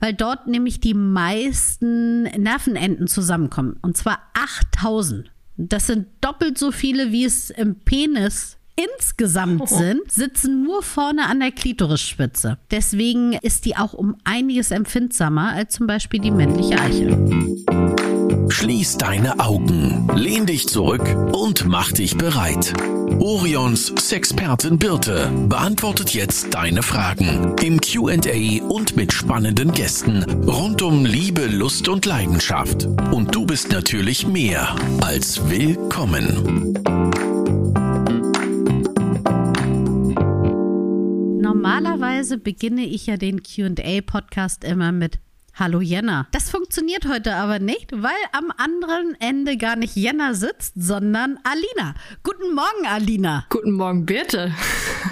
weil dort nämlich die meisten Nervenenden zusammenkommen. Und zwar 8000. Das sind doppelt so viele, wie es im Penis insgesamt oh. sind, sitzen nur vorne an der Klitorisspitze. Deswegen ist die auch um einiges empfindsamer als zum Beispiel die männliche Eichel. Schließ deine Augen, lehn dich zurück und mach dich bereit. Orions Sexpertin Birte beantwortet jetzt deine Fragen im QA und mit spannenden Gästen rund um Liebe, Lust und Leidenschaft. Und du bist natürlich mehr als willkommen. Normalerweise beginne ich ja den QA-Podcast immer mit Hallo Jenna. Das funktioniert heute aber nicht, weil am anderen Ende gar nicht Jenna sitzt, sondern Alina. Guten Morgen, Alina. Guten Morgen, Birte.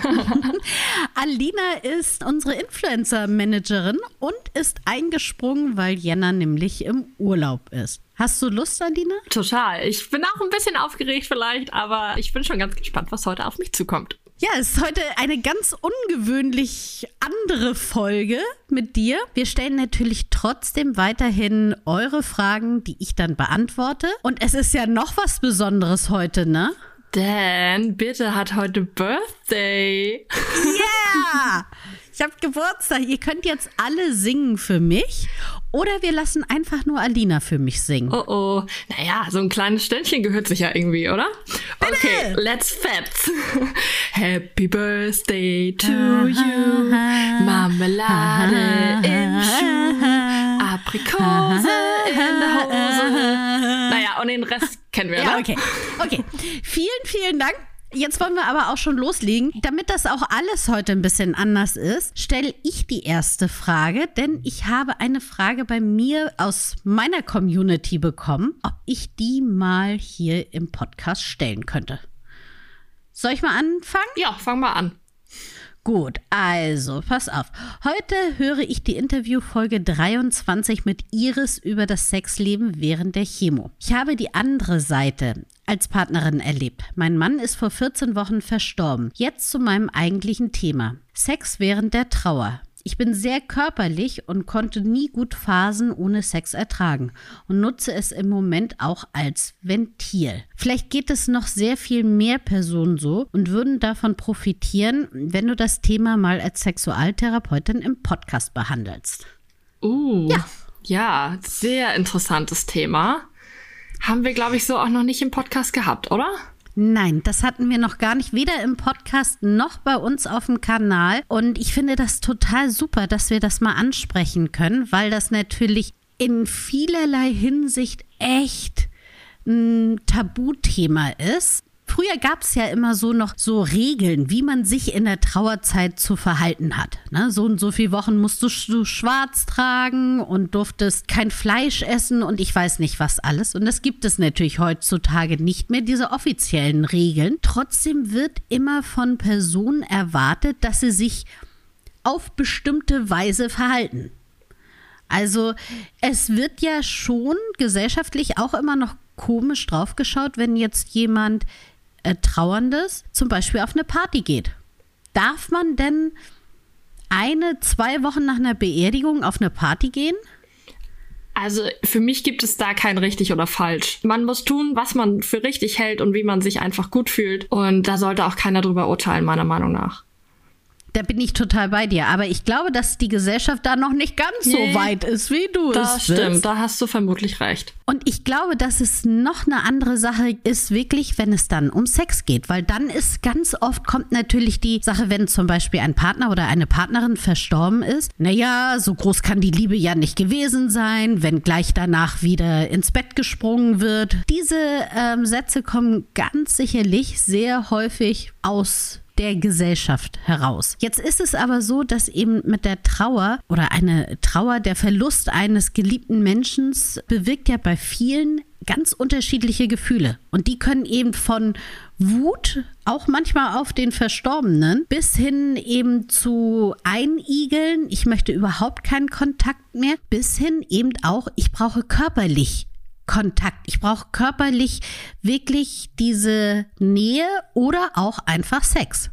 Alina ist unsere Influencer-Managerin und ist eingesprungen, weil Jenna nämlich im Urlaub ist. Hast du Lust, Alina? Total. Ich bin auch ein bisschen aufgeregt vielleicht, aber ich bin schon ganz gespannt, was heute auf mich zukommt. Ja, es ist heute eine ganz ungewöhnlich andere Folge mit dir. Wir stellen natürlich trotzdem weiterhin eure Fragen, die ich dann beantworte. Und es ist ja noch was Besonderes heute, ne? Denn Bitte hat heute Birthday. Yeah! Ich habe Geburtstag. Ihr könnt jetzt alle singen für mich. Oder wir lassen einfach nur Alina für mich singen. Oh oh. Naja, so ein kleines Ständchen gehört sich ja irgendwie, oder? Okay, let's fetz. Happy Birthday to you. Marmelade im Schuh. Aprikose in der Hose. Naja, und den Rest kennen wir, ja, oder? Okay. Okay. Vielen, vielen Dank. Jetzt wollen wir aber auch schon loslegen. Damit das auch alles heute ein bisschen anders ist, stelle ich die erste Frage, denn ich habe eine Frage bei mir aus meiner Community bekommen, ob ich die mal hier im Podcast stellen könnte. Soll ich mal anfangen? Ja, fang mal an. Gut, also, pass auf. Heute höre ich die Interviewfolge 23 mit Iris über das Sexleben während der Chemo. Ich habe die andere Seite als Partnerin erlebt. Mein Mann ist vor 14 Wochen verstorben. Jetzt zu meinem eigentlichen Thema. Sex während der Trauer. Ich bin sehr körperlich und konnte nie gut Phasen ohne Sex ertragen und nutze es im Moment auch als Ventil. Vielleicht geht es noch sehr viel mehr Personen so und würden davon profitieren, wenn du das Thema mal als Sexualtherapeutin im Podcast behandelst. Uh, ja. Ja, sehr interessantes Thema. Haben wir, glaube ich, so auch noch nicht im Podcast gehabt, oder? Nein, das hatten wir noch gar nicht, weder im Podcast noch bei uns auf dem Kanal. Und ich finde das total super, dass wir das mal ansprechen können, weil das natürlich in vielerlei Hinsicht echt ein Tabuthema ist. Früher gab es ja immer so noch so Regeln, wie man sich in der Trauerzeit zu verhalten hat. Ne? So und so viele Wochen musst du, schwarz tragen und durftest kein Fleisch essen und ich weiß nicht was alles. Und das gibt es natürlich heutzutage nicht mehr, diese offiziellen Regeln. Trotzdem wird immer von Personen erwartet, dass sie sich auf bestimmte Weise verhalten. Also es wird ja schon gesellschaftlich auch immer noch komisch draufgeschaut, wenn jetzt jemand äh, Trauerndes zum Beispiel auf eine Party geht. Darf man denn eine, zwei Wochen nach einer Beerdigung auf eine Party gehen? Also für mich gibt es da kein richtig oder falsch. Man muss tun, was man für richtig hält und wie man sich einfach gut fühlt. Und da sollte auch keiner drüber urteilen, meiner Meinung nach. Da bin ich total bei dir. Aber ich glaube, dass die Gesellschaft da noch nicht ganz nee, so weit ist, wie du das es stimmt, bist. da hast du vermutlich recht. Und ich glaube, dass es noch eine andere Sache ist, wirklich, wenn es dann um Sex geht. Weil dann ist ganz oft kommt natürlich die Sache, wenn zum Beispiel ein Partner oder eine Partnerin verstorben ist. Naja, so groß kann die Liebe ja nicht gewesen sein, wenn gleich danach wieder ins Bett gesprungen wird. Diese ähm, Sätze kommen ganz sicherlich sehr häufig aus der Gesellschaft heraus. Jetzt ist es aber so, dass eben mit der Trauer oder eine Trauer, der Verlust eines geliebten Menschen bewirkt ja bei vielen ganz unterschiedliche Gefühle. Und die können eben von Wut, auch manchmal auf den Verstorbenen, bis hin eben zu Einigeln, ich möchte überhaupt keinen Kontakt mehr, bis hin eben auch, ich brauche körperlich Kontakt. Ich brauche körperlich wirklich diese Nähe oder auch einfach Sex.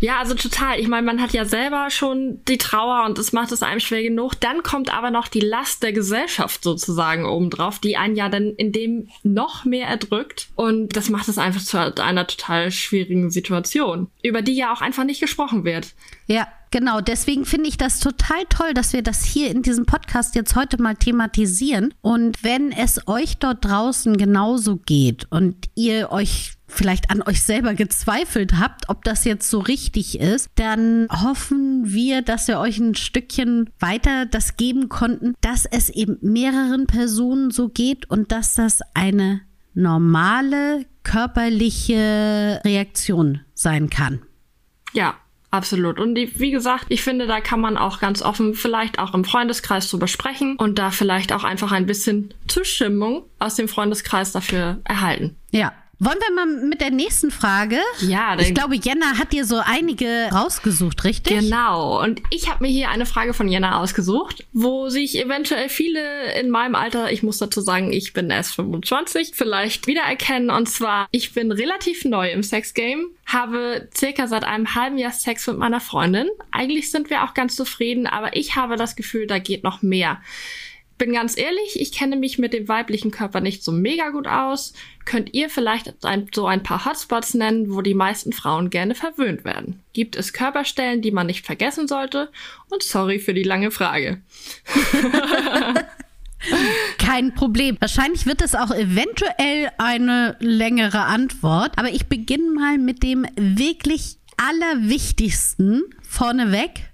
Ja, also total. Ich meine, man hat ja selber schon die Trauer und es macht es einem schwer genug. Dann kommt aber noch die Last der Gesellschaft sozusagen obendrauf, die einen ja dann in dem noch mehr erdrückt. Und das macht es einfach zu einer total schwierigen Situation, über die ja auch einfach nicht gesprochen wird. Ja, Genau, deswegen finde ich das total toll, dass wir das hier in diesem Podcast jetzt heute mal thematisieren. Und wenn es euch dort draußen genauso geht und ihr euch vielleicht an euch selber gezweifelt habt, ob das jetzt so richtig ist, dann hoffen wir, dass wir euch ein Stückchen weiter das geben konnten, dass es eben mehreren Personen so geht und dass das eine normale körperliche Reaktion sein kann. Ja, Absolut. Und die, wie gesagt, ich finde, da kann man auch ganz offen vielleicht auch im Freundeskreis drüber sprechen und da vielleicht auch einfach ein bisschen Zustimmung aus dem Freundeskreis dafür erhalten. Ja, wollen wir mal mit der nächsten Frage? Ja, ich glaube, Jenna hat dir so einige rausgesucht, richtig? Genau. Und ich habe mir hier eine Frage von Jenna ausgesucht, wo sich eventuell viele in meinem Alter, ich muss dazu sagen, ich bin erst 25, vielleicht wiedererkennen. Und zwar, ich bin relativ neu im Sexgame, habe circa seit einem halben Jahr Sex mit meiner Freundin. Eigentlich sind wir auch ganz zufrieden, aber ich habe das Gefühl, da geht noch mehr bin ganz ehrlich, ich kenne mich mit dem weiblichen Körper nicht so mega gut aus. Könnt ihr vielleicht ein, so ein paar Hotspots nennen, wo die meisten Frauen gerne verwöhnt werden? Gibt es Körperstellen, die man nicht vergessen sollte? Und sorry für die lange Frage. Kein Problem. Wahrscheinlich wird es auch eventuell eine längere Antwort. Aber ich beginne mal mit dem wirklich allerwichtigsten vorneweg.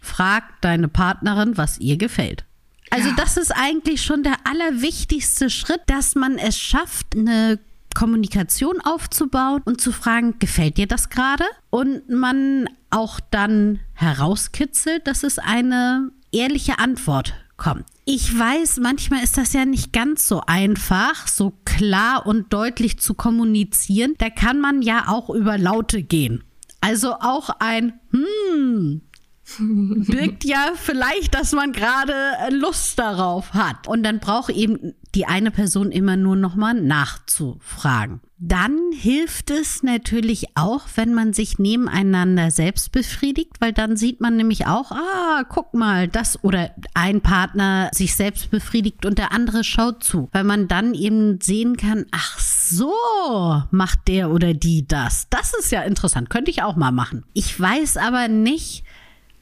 Frag deine Partnerin, was ihr gefällt. Also ja. das ist eigentlich schon der allerwichtigste Schritt, dass man es schafft, eine Kommunikation aufzubauen und zu fragen, gefällt dir das gerade? Und man auch dann herauskitzelt, dass es eine ehrliche Antwort kommt. Ich weiß, manchmal ist das ja nicht ganz so einfach, so klar und deutlich zu kommunizieren. Da kann man ja auch über Laute gehen. Also auch ein Hm birgt ja vielleicht, dass man gerade Lust darauf hat. Und dann braucht eben die eine Person immer nur nochmal nachzufragen. Dann hilft es natürlich auch, wenn man sich nebeneinander selbst befriedigt, weil dann sieht man nämlich auch, ah, guck mal, das oder ein Partner sich selbst befriedigt und der andere schaut zu, weil man dann eben sehen kann, ach so, macht der oder die das. Das ist ja interessant, könnte ich auch mal machen. Ich weiß aber nicht,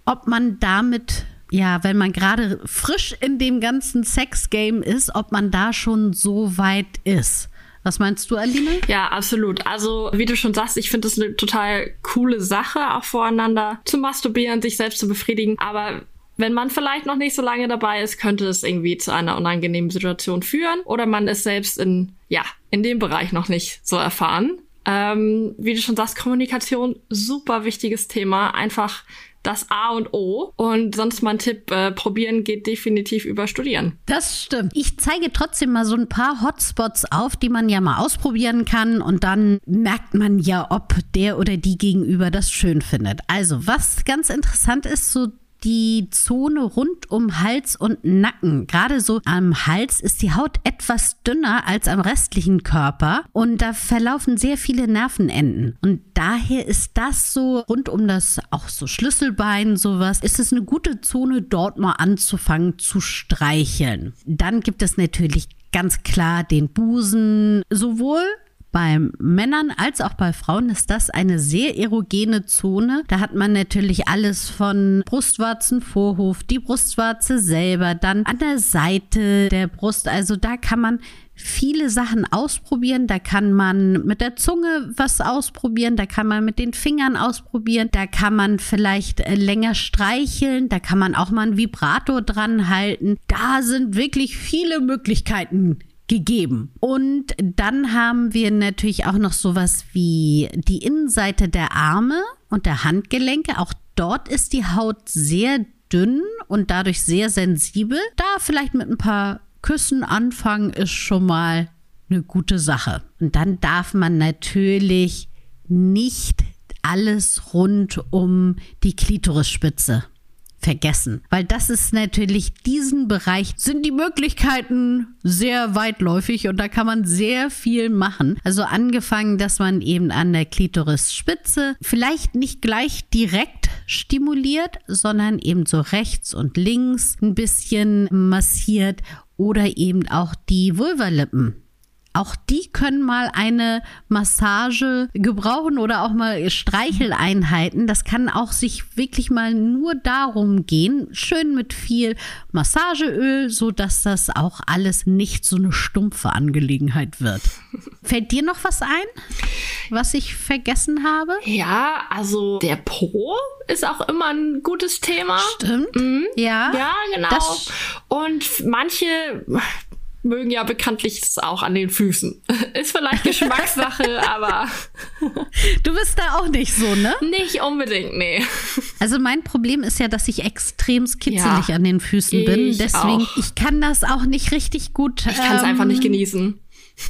ob man damit ja, wenn man gerade frisch in dem ganzen Sex-Game ist, ob man da schon so weit ist. Was meinst du, Aline? Ja, absolut. Also, wie du schon sagst, ich finde das eine total coole Sache, auch voreinander zu masturbieren, sich selbst zu befriedigen. Aber wenn man vielleicht noch nicht so lange dabei ist, könnte es irgendwie zu einer unangenehmen Situation führen. Oder man ist selbst in, ja, in dem Bereich noch nicht so erfahren. Ähm, wie du schon sagst, Kommunikation, super wichtiges Thema. Einfach das A und O. Und sonst mein Tipp, äh, probieren geht definitiv über Studieren. Das stimmt. Ich zeige trotzdem mal so ein paar Hotspots auf, die man ja mal ausprobieren kann und dann merkt man ja, ob der oder die gegenüber das schön findet. Also, was ganz interessant ist, so die Zone rund um Hals und Nacken. Gerade so am Hals ist die Haut etwas dünner als am restlichen Körper und da verlaufen sehr viele Nervenenden. Und daher ist das so rund um das auch so Schlüsselbein, sowas, ist es eine gute Zone, dort mal anzufangen zu streicheln. Dann gibt es natürlich ganz klar den Busen, sowohl bei Männern als auch bei Frauen ist das eine sehr erogene Zone. Da hat man natürlich alles von Brustwarzen, Vorhof, die Brustwarze selber, dann an der Seite der Brust. Also da kann man viele Sachen ausprobieren. Da kann man mit der Zunge was ausprobieren, da kann man mit den Fingern ausprobieren, da kann man vielleicht äh, länger streicheln, da kann man auch mal einen Vibrator dran halten. Da sind wirklich viele Möglichkeiten gegeben. Und dann haben wir natürlich auch noch sowas wie die Innenseite der Arme und der Handgelenke. Auch dort ist die Haut sehr dünn und dadurch sehr sensibel. Da vielleicht mit ein paar Küssen anfangen ist schon mal eine gute Sache. Und dann darf man natürlich nicht alles rund um die Klitorisspitze vergessen. Weil das ist natürlich diesen Bereich, sind die Möglichkeiten sehr weitläufig und da kann man sehr viel machen. Also angefangen, dass man eben an der Klitorisspitze vielleicht nicht gleich direkt stimuliert, sondern eben so rechts und links ein bisschen massiert oder eben auch die Vulvalippen auch die können mal eine Massage gebrauchen oder auch mal Streicheleinheiten. Das kann auch sich wirklich mal nur darum gehen, schön mit viel Massageöl, so dass das auch alles nicht so eine stumpfe Angelegenheit wird. Fällt dir noch was ein, was ich vergessen habe? Ja, also der Po ist auch immer ein gutes Thema. Stimmt. Mhm. Ja. Ja, genau. Und manche mögen ja bekanntlich es auch an den Füßen. Ist vielleicht Geschmackssache, aber. Du bist da auch nicht so, ne? Nicht unbedingt, nee. Also mein Problem ist ja, dass ich extrem kitzelig ja, an den Füßen bin. Deswegen, auch. ich kann das auch nicht richtig gut. Ich kann es ähm, einfach nicht genießen.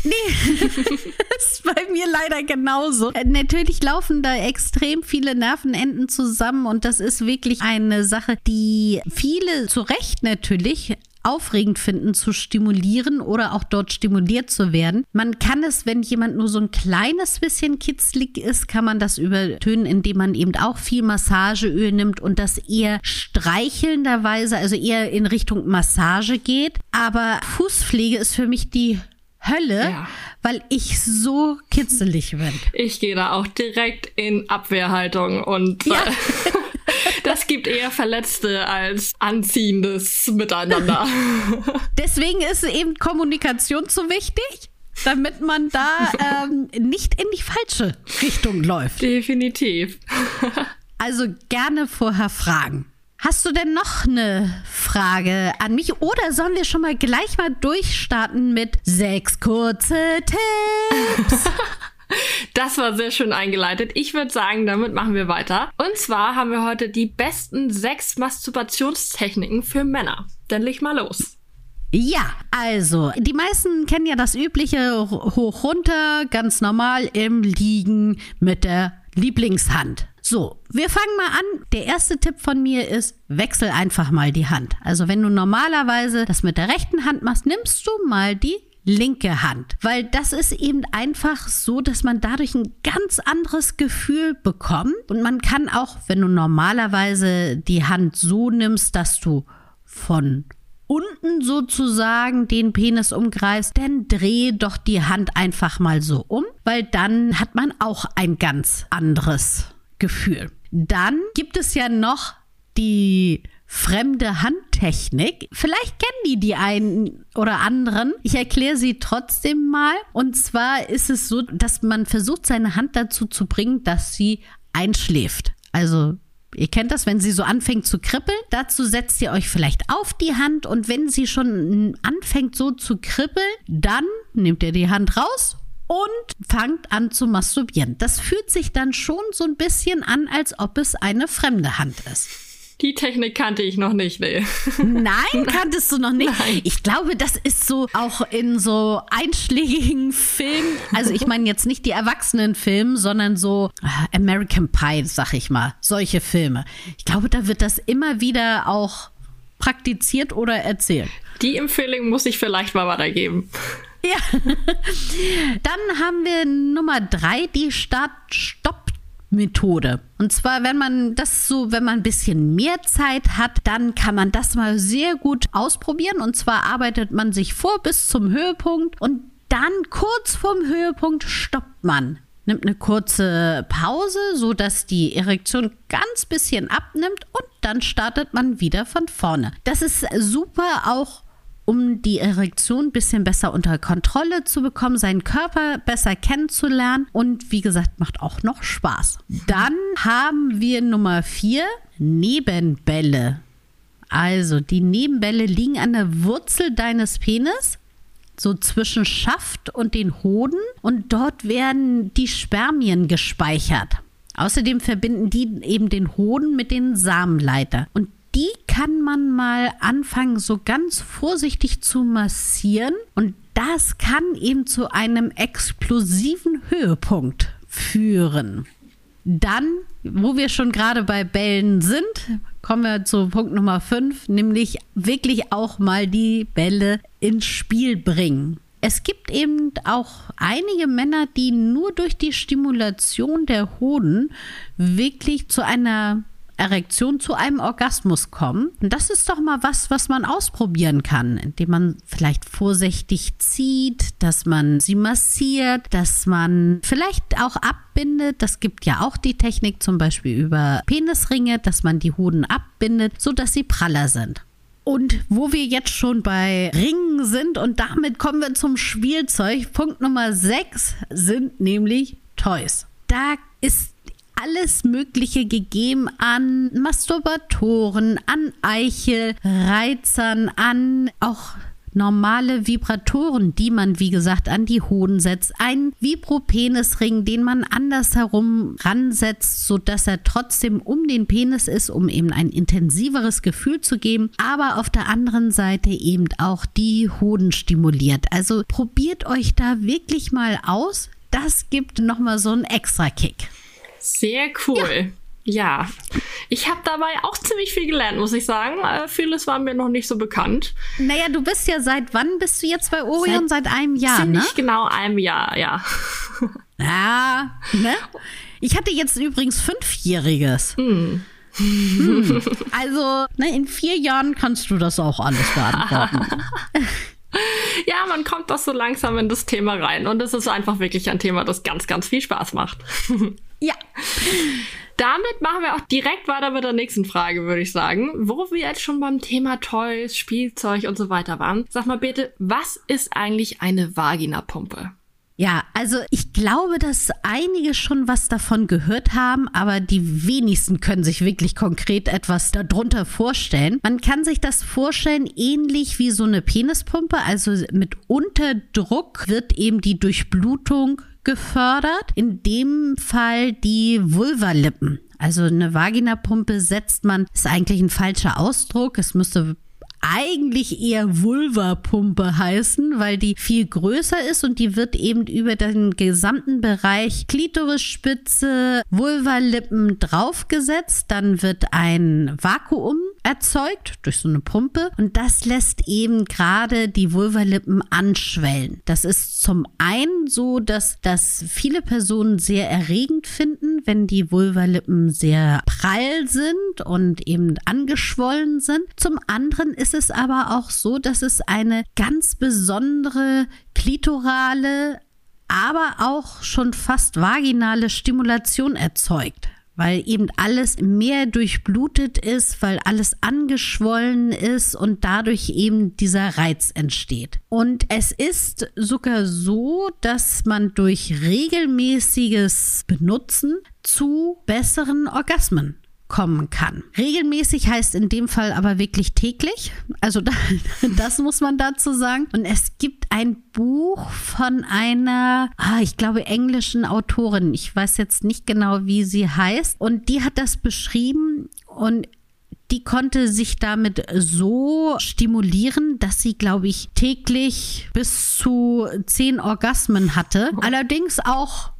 Nee, das ist bei mir leider genauso. Äh, natürlich laufen da extrem viele Nervenenden zusammen und das ist wirklich eine Sache, die viele zu Recht natürlich aufregend finden, zu stimulieren oder auch dort stimuliert zu werden. Man kann es, wenn jemand nur so ein kleines bisschen kitzlig ist, kann man das übertönen, indem man eben auch viel Massageöl nimmt und das eher streichelnderweise, also eher in Richtung Massage geht. Aber Fußpflege ist für mich die Hölle, ja. weil ich so kitzelig bin. Ich gehe da auch direkt in Abwehrhaltung und ja. Äh, gibt eher Verletzte als anziehendes Miteinander. Deswegen ist eben Kommunikation so wichtig, damit man da ähm, nicht in die falsche Richtung läuft. Definitiv. also gerne vorher fragen. Hast du denn noch eine Frage an mich oder sollen wir schon mal gleich mal durchstarten mit sechs kurze Tipps? Das war sehr schön eingeleitet. Ich würde sagen, damit machen wir weiter. Und zwar haben wir heute die besten sechs Masturbationstechniken für Männer. Dann leg mal los. Ja, also, die meisten kennen ja das übliche hoch runter, ganz normal im Liegen mit der Lieblingshand. So, wir fangen mal an. Der erste Tipp von mir ist, wechsel einfach mal die Hand. Also wenn du normalerweise das mit der rechten Hand machst, nimmst du mal die linke Hand, weil das ist eben einfach so, dass man dadurch ein ganz anderes Gefühl bekommt und man kann auch, wenn du normalerweise die Hand so nimmst, dass du von unten sozusagen den Penis umgreifst, dann dreh doch die Hand einfach mal so um, weil dann hat man auch ein ganz anderes Gefühl. Dann gibt es ja noch die fremde Handtechnik. Vielleicht kennen die die einen oder anderen. Ich erkläre sie trotzdem mal. Und zwar ist es so, dass man versucht, seine Hand dazu zu bringen, dass sie einschläft. Also Ihr kennt das, wenn sie so anfängt zu kribbeln. Dazu setzt ihr euch vielleicht auf die Hand und wenn sie schon anfängt so zu kribbeln, dann nehmt ihr die Hand raus und fangt an zu masturbieren. Das fühlt sich dann schon so ein bisschen an, als ob es eine fremde Hand ist. Die Technik kannte ich noch nicht, nee. Nein, kanntest du noch nicht? Nein. Ich glaube, das ist so auch in so einschlägigen Filmen. Also ich meine jetzt nicht die Erwachsenenfilme, sondern so äh, American Pie, sag ich mal. Solche Filme. Ich glaube, da wird das immer wieder auch praktiziert oder erzählt. Die Empfehlung muss ich vielleicht mal weitergeben. Ja. Dann haben wir Nummer drei, die Start-Stopp Methode. Und zwar, wenn man das so, wenn man ein bisschen mehr Zeit hat, dann kann man das mal sehr gut ausprobieren. Und zwar arbeitet man sich vor bis zum Höhepunkt und dann kurz vorm Höhepunkt stoppt man. Nimmt eine kurze Pause, so dass die Erektion ganz bisschen abnimmt und dann startet man wieder von vorne. Das ist super auch um die Erektion ein bisschen besser unter Kontrolle zu bekommen, seinen Körper besser kennenzulernen und wie gesagt, macht auch noch Spaß. Dann haben wir Nummer vier, Nebenbälle. Also die Nebenbälle liegen an der Wurzel deines Penis, so zwischen Schaft und den Hoden und dort werden die Spermien gespeichert. Außerdem verbinden die eben den Hoden mit den Samenleiter. Und kann man mal anfangen, so ganz vorsichtig zu massieren. Und das kann eben zu einem explosiven Höhepunkt führen. Dann, wo wir schon gerade bei Bällen sind, kommen wir zu Punkt Nummer 5, nämlich wirklich auch mal die Bälle ins Spiel bringen. Es gibt eben auch einige Männer, die nur durch die Stimulation der Hoden wirklich zu einer Erektion zu einem Orgasmus kommen. Und das ist doch mal was, was man ausprobieren kann, indem man vielleicht vorsichtig zieht, dass man sie massiert, dass man vielleicht auch abbindet. Das gibt ja auch die Technik zum Beispiel über Penisringe, dass man die Hoden abbindet, sodass sie praller sind. Und wo wir jetzt schon bei Ringen sind und damit kommen wir zum Spielzeug. Punkt Nummer 6 sind nämlich Toys. Da ist alles Mögliche gegeben an Masturbatoren, an Eichel, Reizern, an auch normale Vibratoren, die man, wie gesagt, an die Hoden setzt. Ein Vibropenisring, den man andersherum ransetzt, sodass er trotzdem um den Penis ist, um eben ein intensiveres Gefühl zu geben, aber auf der anderen Seite eben auch die Hoden stimuliert. Also probiert euch da wirklich mal aus. Das gibt nochmal so einen extra Kick. Sehr cool. Ja. Ja, ich habe dabei auch ziemlich viel gelernt, muss ich sagen. Äh, vieles war mir noch nicht so bekannt. Naja, du bist ja seit wann bist du jetzt bei Orion? Seit, seit einem Jahr, ne? Nicht genau einem Jahr, ja. Ja, ne? Ich hatte jetzt übrigens Fünfjähriges. Hm. Hm. Also, ne, in vier Jahren kannst du das auch alles beantworten. ja, man kommt doch so langsam in das Thema rein. Und es ist einfach wirklich ein Thema, das ganz, ganz viel Spaß macht. ja damit machen wir auch direkt weiter mit der nächsten Frage, würde ich sagen. Wo wir jetzt schon beim Thema Toys, Spielzeug und so weiter waren. Sag mal bitte, was ist eigentlich eine Vaginapumpe? Ja, also ich glaube, dass einige schon was davon gehört haben, aber die wenigsten können sich wirklich konkret etwas darunter vorstellen. Man kann sich das vorstellen ähnlich wie so eine Penispumpe, also mit Unterdruck wird eben die Durchblutung gefördert. In dem Fall die Vulvalippen. Also eine Vaginapumpe setzt man, ist eigentlich ein falscher Ausdruck. Es müsste eigentlich eher Vulvapumpe heißen, weil die viel größer ist und die wird eben über den gesamten Bereich Klitorisspitze, Vulvalippen draufgesetzt. Dann wird ein Vakuum erzeugt durch so eine Pumpe und das lässt eben gerade die Vulvalippen anschwellen. Das ist zum einen so, dass das viele Personen sehr erregend finden, wenn die Vulvalippen sehr prall sind und eben angeschwollen sind. Zum anderen ist es aber auch so, dass es eine ganz besondere klitorale aber auch schon fast vaginale Stimulation erzeugt weil eben alles mehr durchblutet ist, weil alles angeschwollen ist und dadurch eben dieser Reiz entsteht. Und es ist sogar so, dass man durch regelmäßiges Benutzen zu besseren Orgasmen kommen kann. Regelmäßig heißt in dem Fall aber wirklich täglich. Also das muss man dazu sagen. Und es gibt ein Buch von einer, ah, ich glaube, englischen Autorin. Ich weiß jetzt nicht genau, wie sie heißt. Und die hat das beschrieben und die konnte sich damit so stimulieren, dass sie, glaube ich, täglich bis zu zehn Orgasmen hatte. Allerdings auch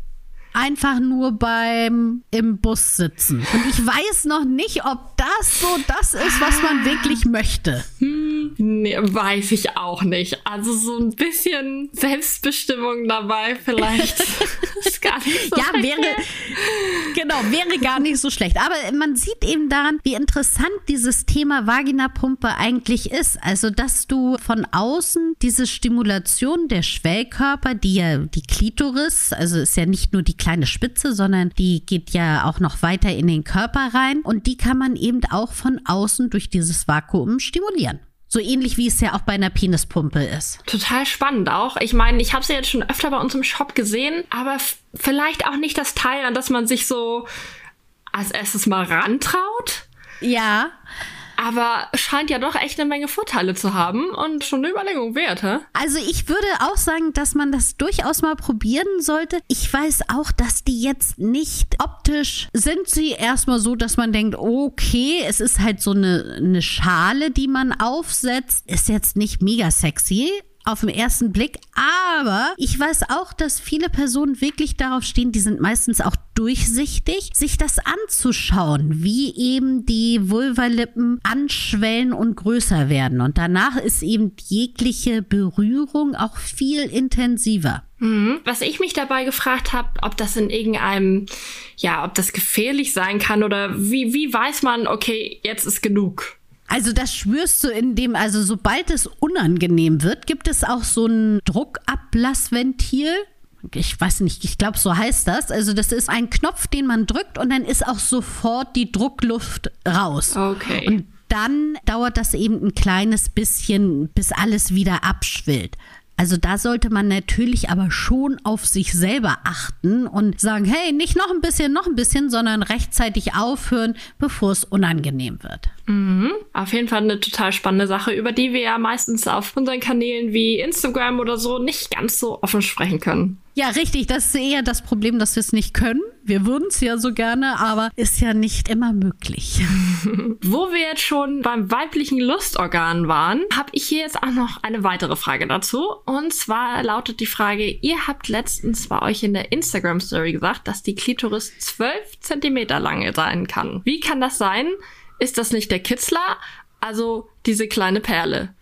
einfach nur beim im Bus sitzen. Und ich weiß noch nicht, ob das so das ist, was man wirklich möchte. Hm, nee, weiß ich auch nicht. Also so ein bisschen Selbstbestimmung dabei vielleicht ist gar nicht so Ja, wäre genau, wäre gar nicht so schlecht. Aber man sieht eben daran, wie interessant dieses Thema Vaginapumpe eigentlich ist. Also, dass du von außen diese Stimulation der Schwellkörper, die ja die Klitoris, also ist ja nicht nur die kleine Spitze, sondern die geht ja auch noch weiter in den Körper rein und die kann man eben auch von außen durch dieses Vakuum stimulieren. So ähnlich wie es ja auch bei einer Penispumpe ist. Total spannend auch. Ich meine, ich habe sie jetzt schon öfter bei uns im Shop gesehen, aber vielleicht auch nicht das Teil, an das man sich so als erstes mal rantraut. Ja aber scheint ja doch echt eine Menge Vorteile zu haben und schon eine Überlegung wert, hä? Also ich würde auch sagen, dass man das durchaus mal probieren sollte. Ich weiß auch, dass die jetzt nicht optisch sind sie erstmal so, dass man denkt, okay, es ist halt so eine, eine Schale, die man aufsetzt. Ist jetzt nicht mega sexy, auf den ersten Blick. Aber ich weiß auch, dass viele Personen wirklich darauf stehen, die sind meistens auch durchsichtig, sich das anzuschauen, wie eben die Vulvalippen anschwellen und größer werden. Und danach ist eben jegliche Berührung auch viel intensiver. Mhm. Was ich mich dabei gefragt habe, ob das in irgendeinem, ja, ob das gefährlich sein kann oder wie, wie weiß man, okay, jetzt ist genug. Also das spürst du in dem, also sobald es unangenehm wird, gibt es auch so ein Druckablassventil. Ich weiß nicht, ich glaube, so heißt das. Also das ist ein Knopf, den man drückt und dann ist auch sofort die Druckluft raus. Okay. Und dann dauert das eben ein kleines bisschen, bis alles wieder abschwillt. Also da sollte man natürlich aber schon auf sich selber achten und sagen, hey, nicht noch ein bisschen, noch ein bisschen, sondern rechtzeitig aufhören, bevor es unangenehm wird. Mhm. Auf jeden Fall eine total spannende Sache, über die wir ja meistens auf unseren Kanälen wie Instagram oder so nicht ganz so offen sprechen können. Ja, richtig. Das ist eher das Problem, dass wir es nicht können. Wir würden es ja so gerne, aber ist ja nicht immer möglich. Wo wir jetzt schon beim weiblichen Lustorgan waren, habe ich hier jetzt auch noch eine weitere Frage dazu. Und zwar lautet die Frage, ihr habt letztens bei euch in der Instagram-Story gesagt, dass die Klitoris 12 Zentimeter lang sein kann. Wie kann das sein? Ist das nicht der Kitzler? Also diese kleine Perle.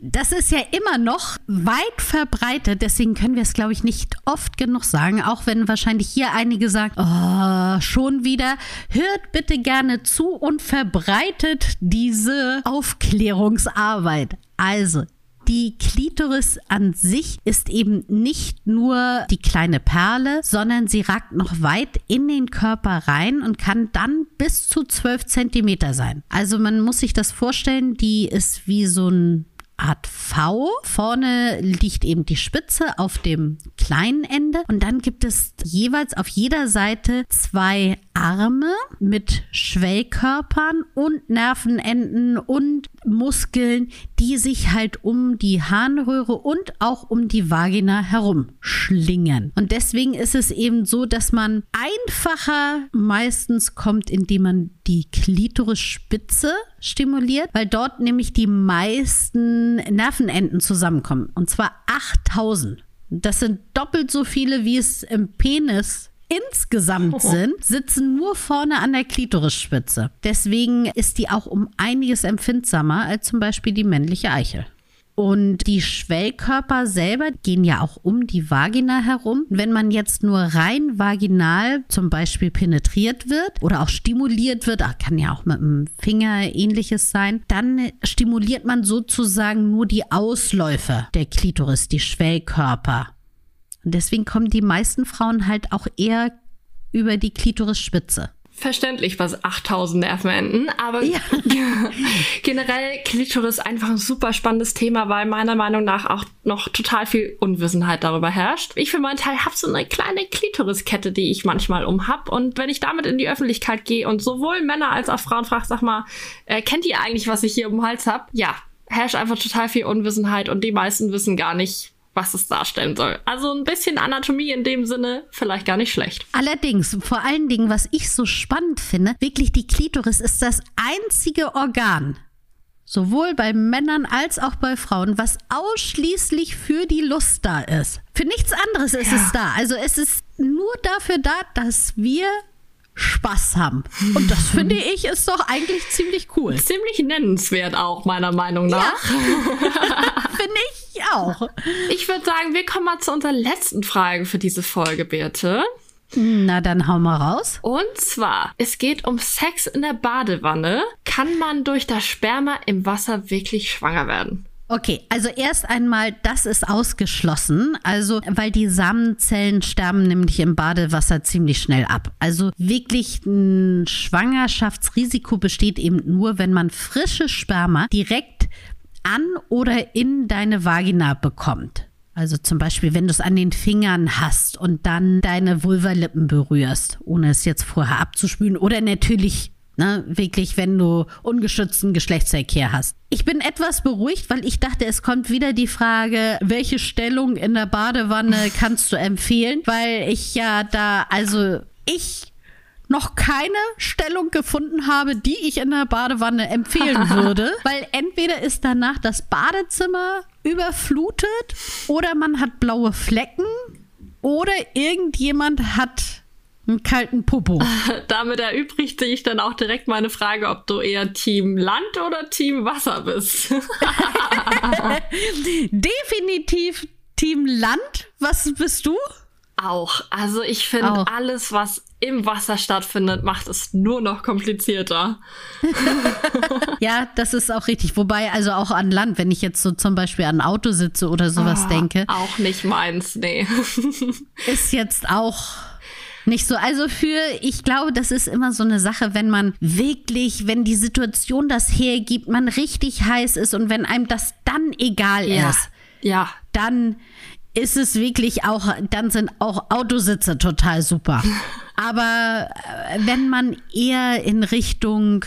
Das ist ja immer noch weit verbreitet, deswegen können wir es, glaube ich, nicht oft genug sagen, auch wenn wahrscheinlich hier einige sagen, oh, schon wieder. Hört bitte gerne zu und verbreitet diese Aufklärungsarbeit. Also, die Klitoris an sich ist eben nicht nur die kleine Perle, sondern sie ragt noch weit in den Körper rein und kann dann bis zu 12 Zentimeter sein. Also man muss sich das vorstellen, die ist wie so ein Art V. Vorne liegt eben die Spitze auf dem kleinen Ende und dann gibt es jeweils auf jeder Seite zwei Arme mit Schwellkörpern und Nervenenden und Muskeln, die sich halt um die Harnröhre und auch um die Vagina herum schlingen. Und deswegen ist es eben so, dass man einfacher meistens kommt, indem man die Klitorisspitze stimuliert, weil dort nämlich die meisten Nervenenden zusammenkommen. Und zwar 8000. Das sind doppelt so viele, wie es im Penis insgesamt oh. sind, sitzen nur vorne an der Klitorisspitze. Deswegen ist die auch um einiges empfindsamer als zum Beispiel die männliche Eichel. Und die Schwellkörper selber gehen ja auch um die Vagina herum. Wenn man jetzt nur rein vaginal zum Beispiel penetriert wird oder auch stimuliert wird, kann ja auch mit dem Finger ähnliches sein, dann stimuliert man sozusagen nur die Ausläufe der Klitoris, die Schwellkörper. Und deswegen kommen die meisten Frauen halt auch eher über die Klitorisspitze. Verständlich, was 8000 Nervenenden, aber ja. generell Klitoris einfach ein super spannendes Thema, weil meiner Meinung nach auch noch total viel Unwissenheit darüber herrscht. Ich für meinen Teil habe so eine kleine Klitoriskette, die ich manchmal umhab und wenn ich damit in die Öffentlichkeit gehe und sowohl Männer als auch Frauen frage, sag mal, äh, kennt ihr eigentlich, was ich hier um den Hals hab? Ja, herrscht einfach total viel Unwissenheit und die meisten wissen gar nicht, was es darstellen soll. Also ein bisschen Anatomie in dem Sinne vielleicht gar nicht schlecht. Allerdings, vor allen Dingen, was ich so spannend finde, wirklich die Klitoris ist das einzige Organ, sowohl bei Männern als auch bei Frauen, was ausschließlich für die Lust da ist. Für nichts anderes ist ja. es da. Also es ist nur dafür da, dass wir Spaß haben. Und das finde ich ist doch eigentlich ziemlich cool. Ziemlich nennenswert auch, meiner Meinung nach. Ja. finde ich auch. Ich würde sagen, wir kommen mal zu unserer letzten Frage für diese Folge, Birte. Na, dann hau mal raus. Und zwar, es geht um Sex in der Badewanne. Kann man durch das Sperma im Wasser wirklich schwanger werden? Okay, also erst einmal, das ist ausgeschlossen. Also, weil die Samenzellen sterben nämlich im Badewasser ziemlich schnell ab. Also wirklich ein Schwangerschaftsrisiko besteht eben nur, wenn man frische Sperma direkt an oder in deine Vagina bekommt. Also zum Beispiel, wenn du es an den Fingern hast und dann deine Vulvalippen berührst, ohne es jetzt vorher abzuspülen oder natürlich Ne, wirklich, wenn du ungeschützten Geschlechtsverkehr hast. Ich bin etwas beruhigt, weil ich dachte, es kommt wieder die Frage, welche Stellung in der Badewanne kannst du empfehlen? Weil ich ja da, also ich noch keine Stellung gefunden habe, die ich in der Badewanne empfehlen würde, weil entweder ist danach das Badezimmer überflutet oder man hat blaue Flecken oder irgendjemand hat einen kalten Popo. Damit erübrigt sich dann auch direkt meine Frage, ob du eher Team Land oder Team Wasser bist. Definitiv Team Land. Was bist du? Auch. Also ich finde, alles, was im Wasser stattfindet, macht es nur noch komplizierter. ja, das ist auch richtig. Wobei, also auch an Land, wenn ich jetzt so zum Beispiel an ein Auto sitze oder sowas oh, denke. Auch nicht meins, nee. ist jetzt auch nicht so. Also für, ich glaube, das ist immer so eine Sache, wenn man wirklich, wenn die Situation das hergibt, man richtig heiß ist und wenn einem das dann egal ja. ist. Ja. Dann ist es wirklich auch, dann sind auch Autositze total super. Aber äh, wenn man eher in Richtung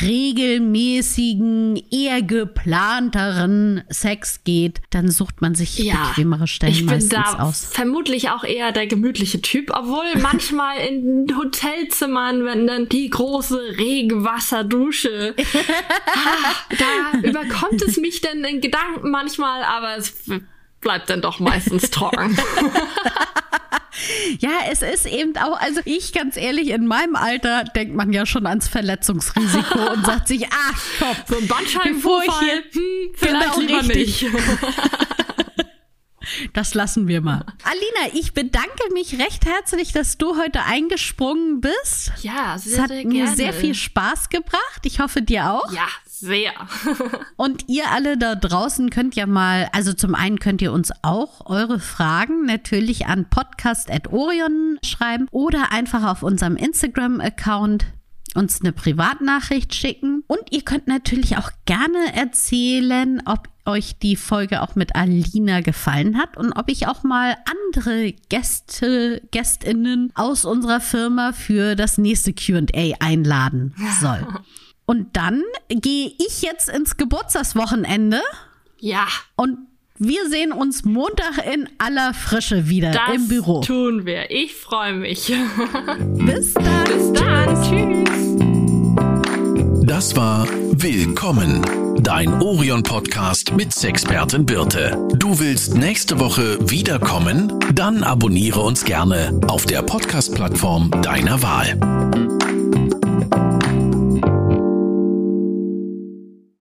regelmäßigen, eher geplanteren Sex geht, dann sucht man sich ja, bequemere Stellen ich meistens bin da aus. Vermutlich auch eher der gemütliche Typ, obwohl manchmal in Hotelzimmern, wenn dann die große Regenwasserdusche, ah, da überkommt es mich dann in Gedanken manchmal, aber es bleibt dann doch meistens trocken. Ja, es ist eben auch, also ich ganz ehrlich, in meinem Alter denkt man ja schon ans Verletzungsrisiko und sagt sich, ach komm, so ein Bandscheibenvorfall, hm, vielleicht genau lieber richtig. nicht. Das lassen wir mal. Alina, ich bedanke mich recht herzlich, dass du heute eingesprungen bist. Ja, sehr, es hat sehr mir sehr viel Spaß gebracht. Ich hoffe dir auch. Ja, sehr. Und ihr alle da draußen könnt ja mal, also zum einen könnt ihr uns auch eure Fragen natürlich an podcast.orion schreiben oder einfach auf unserem Instagram-Account uns eine Privatnachricht schicken. Und ihr könnt natürlich auch gerne erzählen, ob euch die Folge auch mit Alina gefallen hat und ob ich auch mal andere Gäste, Gästinnen aus unserer Firma für das nächste QA einladen soll. Und dann gehe ich jetzt ins Geburtstagswochenende. Ja. Und wir sehen uns Montag in aller Frische wieder das im Büro. Tun wir. Ich freue mich. Bis dann. Bis dann. Tschüss. Das war Willkommen, dein Orion-Podcast mit Sexpertin Birte. Du willst nächste Woche wiederkommen? Dann abonniere uns gerne auf der Podcast-Plattform deiner Wahl.